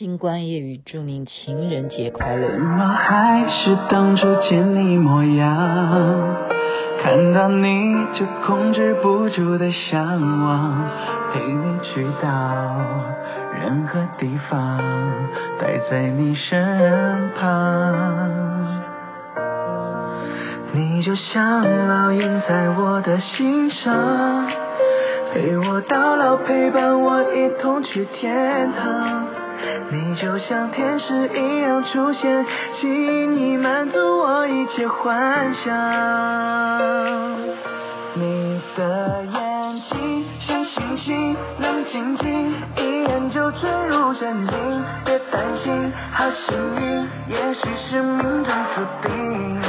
星光夜语，祝您情人节快乐。怎么还是当初见你模样，看到你就控制不住的向往，陪你去到任何地方，待在你身旁。你就像烙印在我的心上，陪我到老，陪伴我一同去天堂。你就像天使一样出现，轻易满足我一切幻想。你的眼睛像星星，亮晶晶，一眼就坠入陷阱。别担心，好幸运，也许是命中注定。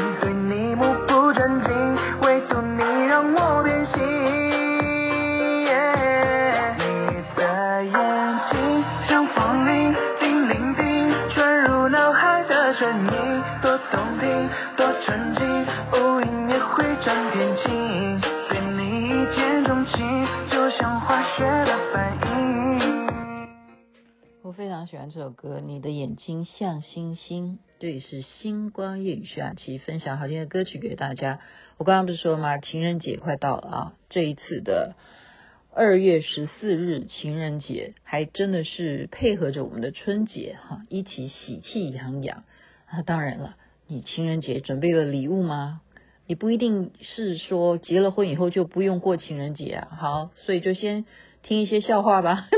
喜欢这首歌，《你的眼睛像星星》。这里是星光夜雨徐雅琪分享好听的歌曲给大家。我刚刚不是说吗？情人节快到了啊！这一次的二月十四日情人节，还真的是配合着我们的春节哈，一起喜气洋洋啊！当然了，你情人节准备了礼物吗？你不一定是说结了婚以后就不用过情人节啊。好，所以就先听一些笑话吧。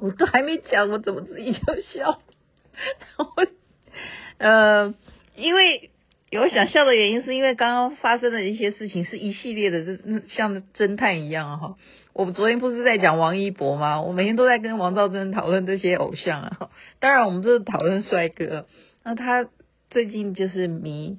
我都还没讲，我怎么自己就笑？我呃，因为有想笑的原因，是因为刚刚发生的一些事情是一系列的，这像侦探一样哈。我们昨天不是在讲王一博吗？我每天都在跟王兆贞讨论这些偶像啊。当然，我们就是讨论帅哥。那他最近就是迷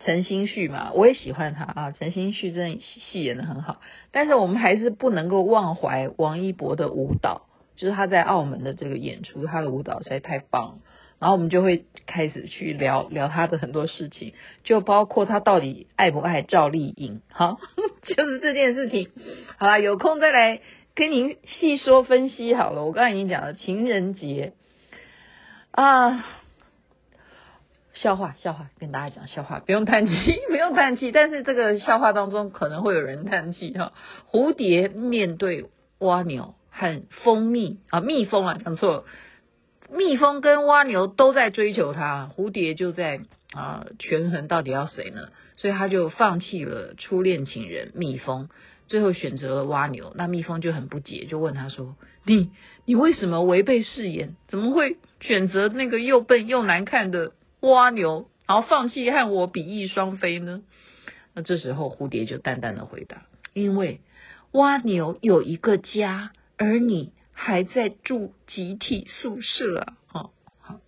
陈星旭嘛，我也喜欢他啊。陈星旭真的戏演的很好，但是我们还是不能够忘怀王一博的舞蹈，就是他在澳门的这个演出，他的舞蹈实在太棒了。然后我们就会开始去聊聊他的很多事情，就包括他到底爱不爱赵丽颖，好，就是这件事情。好了，有空再来跟您细说分析好了。我刚才已经讲了情人节啊，笑话笑话，跟大家讲笑话，不用叹气，不用叹气。但是这个笑话当中可能会有人叹气哈。蝴蝶面对蜗牛很蜂蜜啊，蜜蜂啊，讲错了。蜜蜂跟蜗牛都在追求他，蝴蝶就在啊权衡到底要谁呢？所以他就放弃了初恋情人蜜蜂，最后选择了蜗牛。那蜜蜂就很不解，就问他说：“你你为什么违背誓言？怎么会选择那个又笨又难看的蜗牛，然后放弃和我比翼双飞呢？”那这时候蝴蝶就淡淡的回答：“因为蜗牛有一个家，而你。”还在住集体宿舍啊！好，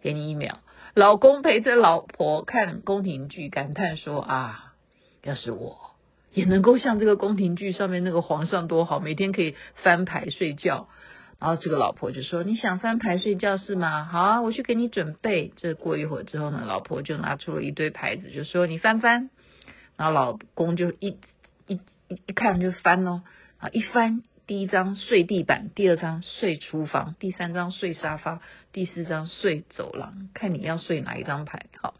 给你一秒。老公陪着老婆看宫廷剧，感叹说：“啊，要是我也能够像这个宫廷剧上面那个皇上多好，每天可以翻牌睡觉。”然后这个老婆就说：“你想翻牌睡觉是吗？好啊，我去给你准备。”这过一会儿之后呢，老婆就拿出了一堆牌子，就说：“你翻翻。”然后老公就一一一一看就翻咯，啊，一翻。第一张睡地板，第二张睡厨房，第三张睡沙发，第四张睡走廊，看你要睡哪一张牌。好，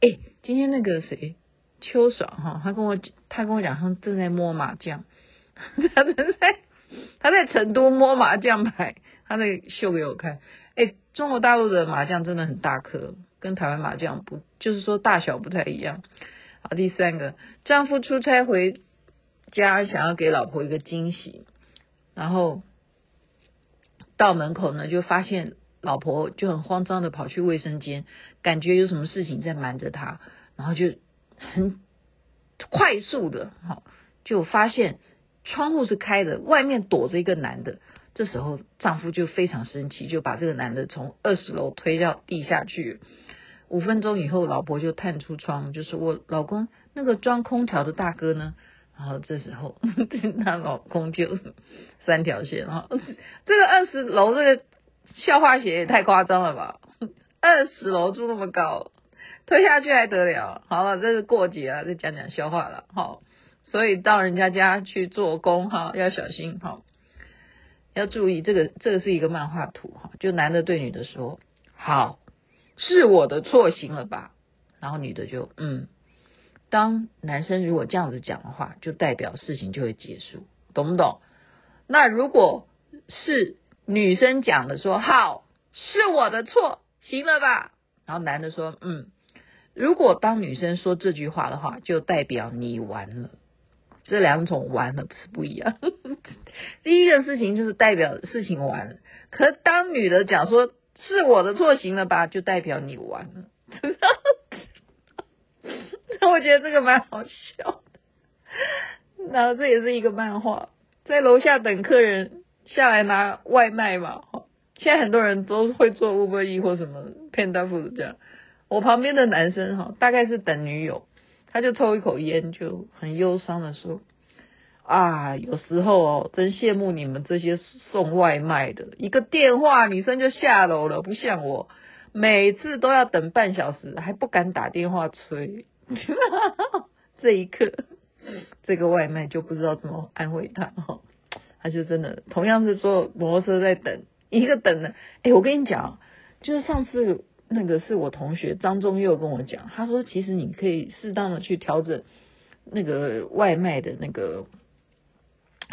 哎，今天那个谁，秋爽哈，他跟我他跟我讲，他正在摸麻将，他正在他在成都摸麻将牌，他在秀给我看。哎，中国大陆的麻将真的很大颗，跟台湾麻将不，就是说大小不太一样。好，第三个，丈夫出差回。家想要给老婆一个惊喜，然后到门口呢，就发现老婆就很慌张的跑去卫生间，感觉有什么事情在瞒着她，然后就很快速的，好，就发现窗户是开的，外面躲着一个男的。这时候丈夫就非常生气，就把这个男的从二十楼推到地下去。五分钟以后，老婆就探出窗，就是：“我老公那个装空调的大哥呢？”然后这时候，她老公就 三条线哈，这个二十楼这个笑话鞋也太夸张了吧？二十楼住那么高，推下去还得了？好了，这是过节啊，再讲讲笑话了。好，所以到人家家去做工哈，要小心哈。要注意这个，这个是一个漫画图哈，就男的对女的说：“好，是我的错，行了吧？”然后女的就嗯。当男生如果这样子讲的话，就代表事情就会结束，懂不懂？那如果是女生讲的说：“好，是我的错，行了吧？”然后男的说：“嗯。”如果当女生说这句话的话，就代表你完了。这两种完了是不一样。第一个事情就是代表事情完了，可当女的讲说是我的错，行了吧，就代表你完了。我觉得这个蛮好笑。然后这也是一个漫画，在楼下等客人下来拿外卖嘛。现在很多人都会做 Uber Eats 或什么 Panda Food 这样。我旁边的男生哈，大概是等女友，他就抽一口烟，就很忧伤的说：“啊，有时候哦，真羡慕你们这些送外卖的，一个电话女生就下楼了，不像我，每次都要等半小时，还不敢打电话催。” 这一刻，这个外卖就不知道怎么安慰他哈，他就真的同样是坐摩托车在等，一个等呢，哎，我跟你讲，就是上次。那个是我同学张忠佑跟我讲，他说其实你可以适当的去调整那个外卖的那个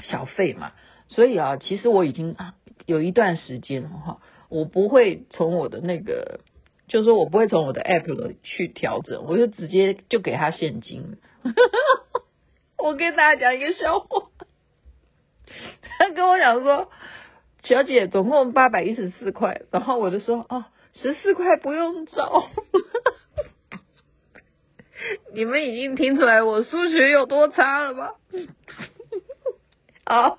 小费嘛。所以啊，其实我已经啊有一段时间了哈，我不会从我的那个，就是说我不会从我的 app 里去调整，我就直接就给他现金。我跟大家讲一个笑话，他跟我讲说，小姐总共八百一十四块，然后我就说哦。十四块不用找，你们已经听出来我数学有多差了吧？好，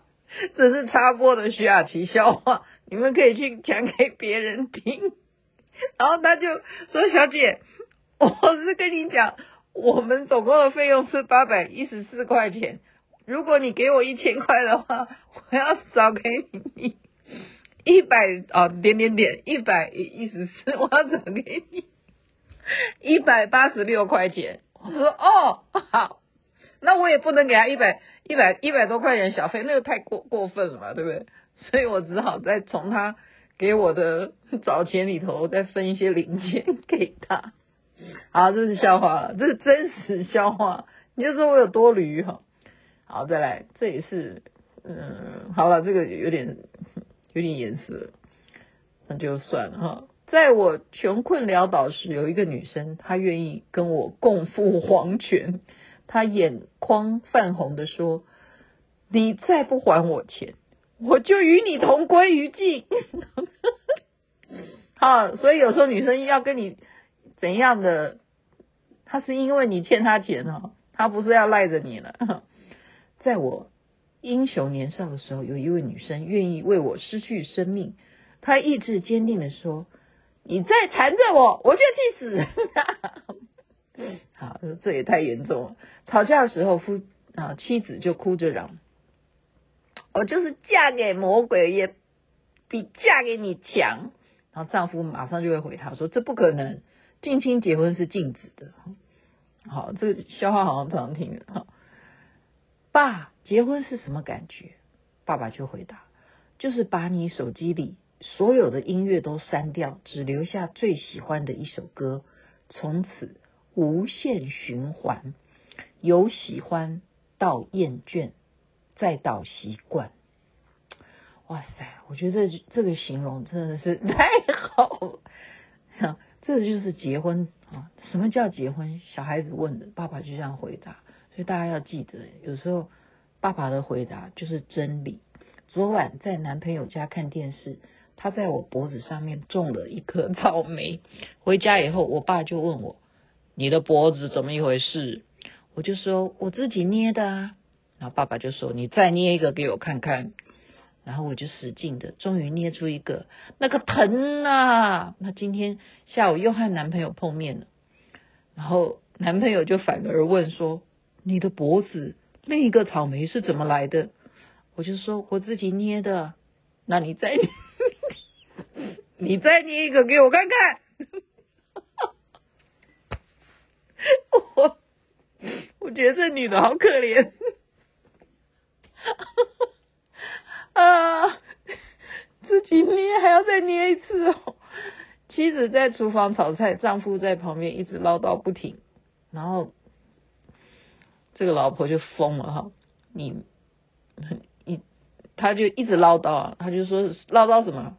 这是插播的徐雅琪笑话，你们可以去讲给别人听。然后他就说：“小姐，我是跟你讲，我们总共的费用是八百一十四块钱。如果你给我一千块的话，我要找给你。”一百啊，点点点，一百一十四，我要转给你一百八十六块钱。我说哦，好，那我也不能给他一百一百一百多块钱小费，那个太过过分了嘛，对不对？所以我只好再从他给我的找钱里头再分一些零钱给他。好，这是笑话，这是真实笑话。你就说我有多驴哈。好，再来，这也是嗯，好了，这个有点。有点颜色，那就算了哈。在我穷困潦倒时，有一个女生，她愿意跟我共赴黄泉。她眼眶泛红的说：“你再不还我钱，我就与你同归于尽。”好，所以有时候女生要跟你怎样的，她是因为你欠她钱哦，她不是要赖着你了。在我。英雄年少的时候，有一位女生愿意为我失去生命。她意志坚定地说：“你再缠着我，我就去死。”好，这也太严重了。吵架的时候，夫啊妻子就哭着嚷：“我就是嫁给魔鬼，也比嫁给你强。”然后丈夫马上就会回她说：“这不可能，近亲结婚是禁止的。”好，这个笑话好像常听。爸，结婚是什么感觉？爸爸就回答：就是把你手机里所有的音乐都删掉，只留下最喜欢的一首歌，从此无限循环，由喜欢到厌倦，再到习惯。哇塞，我觉得这这个形容真的是 太好了。这就是结婚啊！什么叫结婚？小孩子问的，爸爸就这样回答。所以大家要记得，有时候爸爸的回答就是真理。昨晚在男朋友家看电视，他在我脖子上面种了一颗草莓。回家以后，我爸就问我：“你的脖子怎么一回事？”我就说：“我自己捏的啊。”然后爸爸就说：“你再捏一个给我看看。”然后我就使劲的，终于捏出一个，那个疼啊！那今天下午又和男朋友碰面了，然后男朋友就反而问说。你的脖子另一个草莓是怎么来的？我就说我自己捏的。那你再你再捏一个给我看看。我我觉得这女的好可怜啊！自己捏还要再捏一次哦。妻子在厨房炒菜，丈夫在旁边一直唠叨不停，然后这个老婆就疯了哈，你一他就一直唠叨，他就说唠叨什么？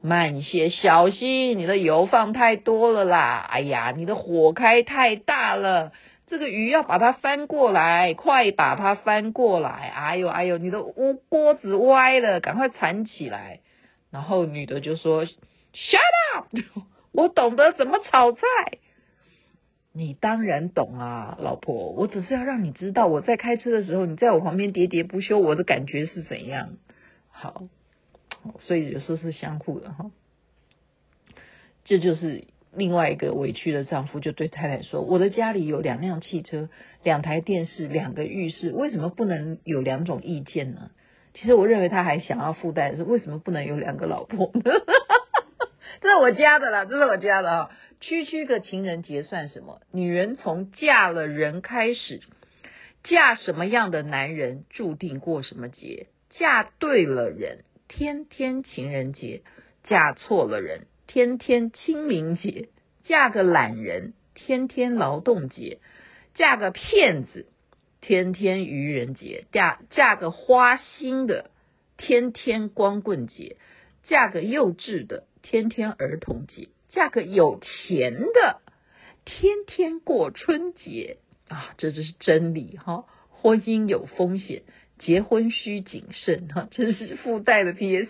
慢些，小心你的油放太多了啦！哎呀，你的火开太大了，这个鱼要把它翻过来，快把它翻过来！哎呦哎呦，你的锅锅子歪了，赶快铲起来！然后女的就说：“Shut up！我懂得怎么炒菜。”你当然懂啊，老婆，我只是要让你知道，我在开车的时候，你在我旁边喋喋不休，我的感觉是怎样。好。所以有时候是相互的哈，这就是另外一个委屈的丈夫就对太太说：“我的家里有两辆汽车、两台电视、两个浴室，为什么不能有两种意见呢？”其实我认为他还想要附带的是：为什么不能有两个老婆呢？这是我家的啦，这是我家的啊！区区个情人节算什么？女人从嫁了人开始，嫁什么样的男人，注定过什么节。嫁对了人。天天情人节，嫁错了人；天天清明节，嫁个懒人；天天劳动节，嫁个骗子；天天愚人节，嫁嫁个花心的；天天光棍节，嫁个幼稚的；天天儿童节，嫁个有钱的；天天过春节啊，这就是真理哈！婚姻有风险。结婚需谨慎哈，这是附带的 PS。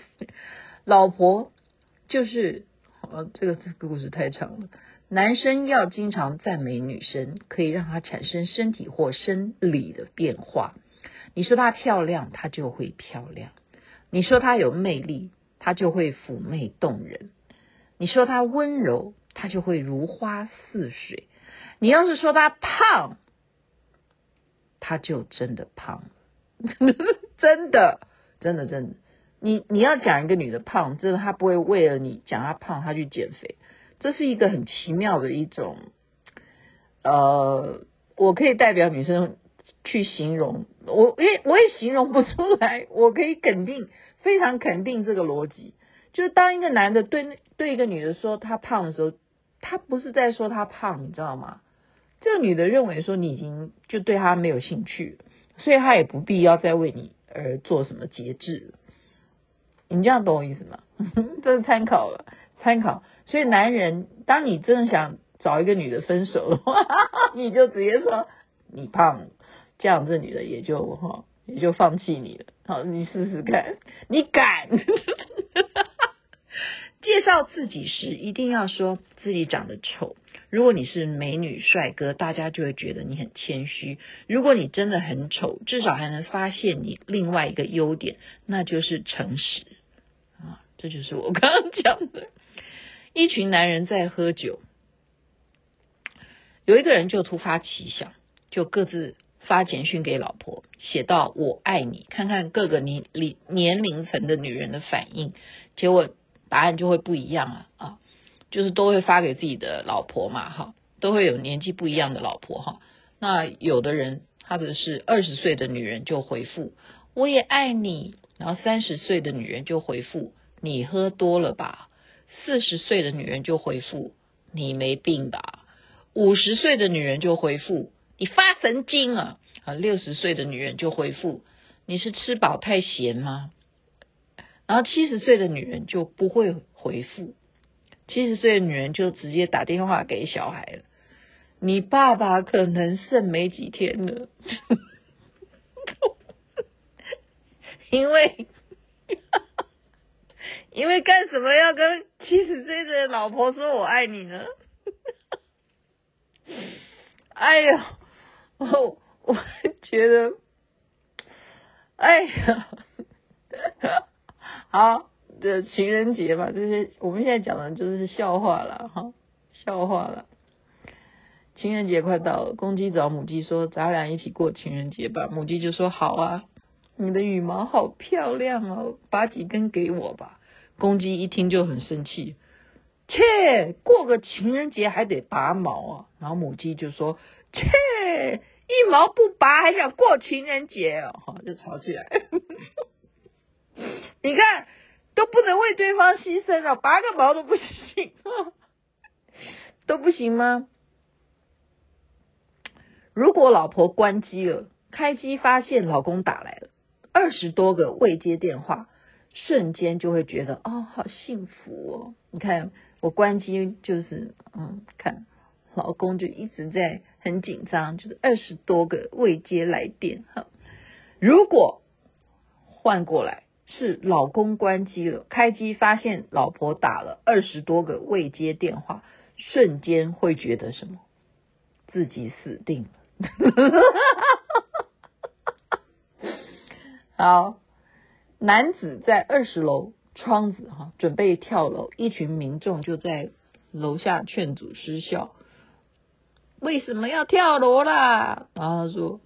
老婆就是，呃，这个这个故事太长了。男生要经常赞美女生，可以让她产生身体或生理的变化。你说她漂亮，她就会漂亮；你说她有魅力，她就会妩媚动人；你说她温柔，她就会如花似水。你要是说她胖，她就真的胖。真的，真的，真的，你你要讲一个女的胖，真的，她不会为了你讲她胖，她去减肥，这是一个很奇妙的一种，呃，我可以代表女生去形容，我也我也形容不出来，我可以肯定，非常肯定这个逻辑，就是当一个男的对对一个女的说她胖的时候，他不是在说她胖，你知道吗？这个女的认为说你已经就对她没有兴趣。所以她也不必要再为你而做什么节制，你这样懂我意思吗？这是参考了，参考。所以男人，当你真的想找一个女的分手的话，你就直接说你胖，这样这女的也就哈也就放弃你了。好，你试试看，你敢？介绍自己时一定要说自己长得丑。如果你是美女帅哥，大家就会觉得你很谦虚；如果你真的很丑，至少还能发现你另外一个优点，那就是诚实！这就是我刚刚讲的。一群男人在喝酒，有一个人就突发奇想，就各自发简讯给老婆，写到“我爱你”，看看各个年龄年龄层的女人的反应，结果答案就会不一样啊啊！就是都会发给自己的老婆嘛，哈，都会有年纪不一样的老婆哈。那有的人他的是二十岁的女人就回复我也爱你，然后三十岁的女人就回复你喝多了吧，四十岁的女人就回复你没病吧，五十岁的女人就回复你发神经啊，啊，六十岁的女人就回复你是吃饱太闲吗？然后七十岁的女人就不会回复。七十岁的女人就直接打电话给小孩了。你爸爸可能剩没几天了，因为因为干什么要跟七十岁的老婆说我爱你呢？哎呦，我我觉得，哎呀，好。的情人节吧，这些我们现在讲的就是笑话了哈，笑话了。情人节快到了，公鸡找母鸡说：“咱俩一起过情人节吧。”母鸡就说：“好啊，你的羽毛好漂亮哦，拔几根给我吧。”公鸡一听就很生气，切，过个情人节还得拔毛啊。然后母鸡就说：“切，一毛不拔还想过情人节哦？”哈，就吵起来。你看。都不能为对方牺牲啊，拔个毛都不行，都不行吗？如果老婆关机了，开机发现老公打来了二十多个未接电话，瞬间就会觉得哦，好幸福哦！你看我关机就是嗯，看老公就一直在很紧张，就是二十多个未接来电哈。如果换过来是老公关机了，开机发现老婆打了二十多个未接电话，瞬间会觉得什么？自己死定了。好，男子在二十楼窗子哈，准备跳楼，一群民众就在楼下劝阻失效。为什么要跳楼啦？然后他说：“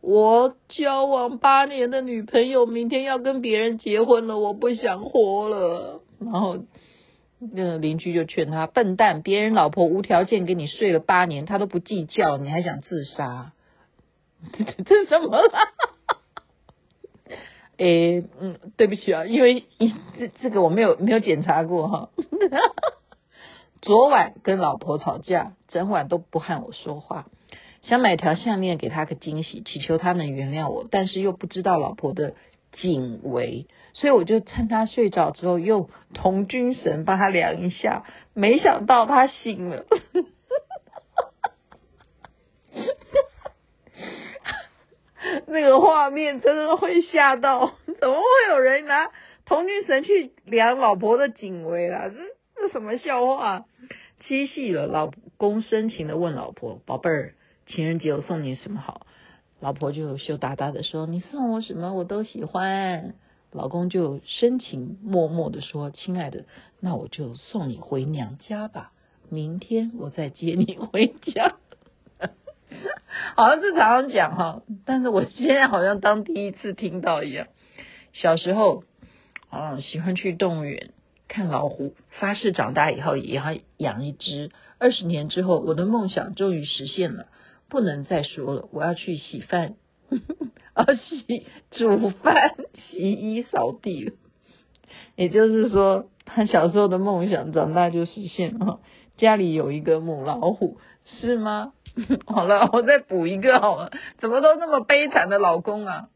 我交往八年的女朋友明天要跟别人结婚了，我不想活了。”然后。那邻居就劝他：“笨蛋，别人老婆无条件跟你睡了八年，他都不计较，你还想自杀？这这什么？”诶，嗯，对不起啊，因为这这个我没有没有检查过哈。昨晚跟老婆吵架，整晚都不和我说话，想买条项链给她个惊喜，祈求她能原谅我，但是又不知道老婆的。颈围，所以我就趁她睡着之后，用童军绳帮她量一下，没想到她醒了，那个画面真的会吓到，怎么会有人拿童军绳去量老婆的颈围啊？这这什么笑话？七夕了，老公深情的问老婆：“宝贝儿，情人节我送你什么好？”老婆就羞答答的说：“你送我什么我都喜欢。”老公就深情默默的说：“亲爱的，那我就送你回娘家吧，明天我再接你回家。”好像是常常讲哈，但是我现在好像当第一次听到一样。小时候啊，喜欢去动物园看老虎，发誓长大以后也要养一只。二十年之后，我的梦想终于实现了。不能再说了，我要去洗饭，啊 洗煮饭、洗衣、扫地。也就是说，他小时候的梦想长大就实现了，家里有一个母老虎，是吗？好了，我再补一个好了，怎么都那么悲惨的老公啊？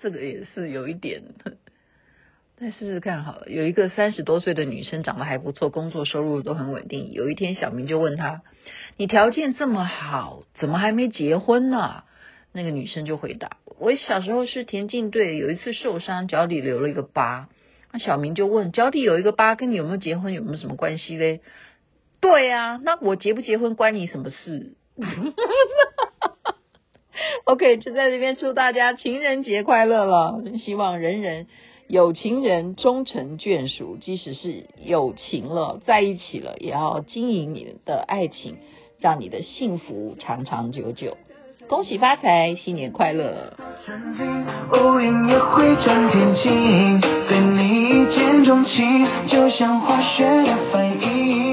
这个也是有一点。再试试看好了，有一个三十多岁的女生长得还不错，工作收入都很稳定。有一天，小明就问她：“你条件这么好，怎么还没结婚呢？”那个女生就回答：“我小时候是田径队，有一次受伤，脚底留了一个疤。”那小明就问：“脚底有一个疤，跟你有没有结婚有没有什么关系嘞？”对啊，那我结不结婚关你什么事？OK，就在这边祝大家情人节快乐了，希望人人。有情人终成眷属，即使是有情了，在一起了，也要经营你的爱情，让你的幸福长长久久。恭喜发财，新年快乐！乌云也会转天晴，对你一见钟情，就像化学的反应。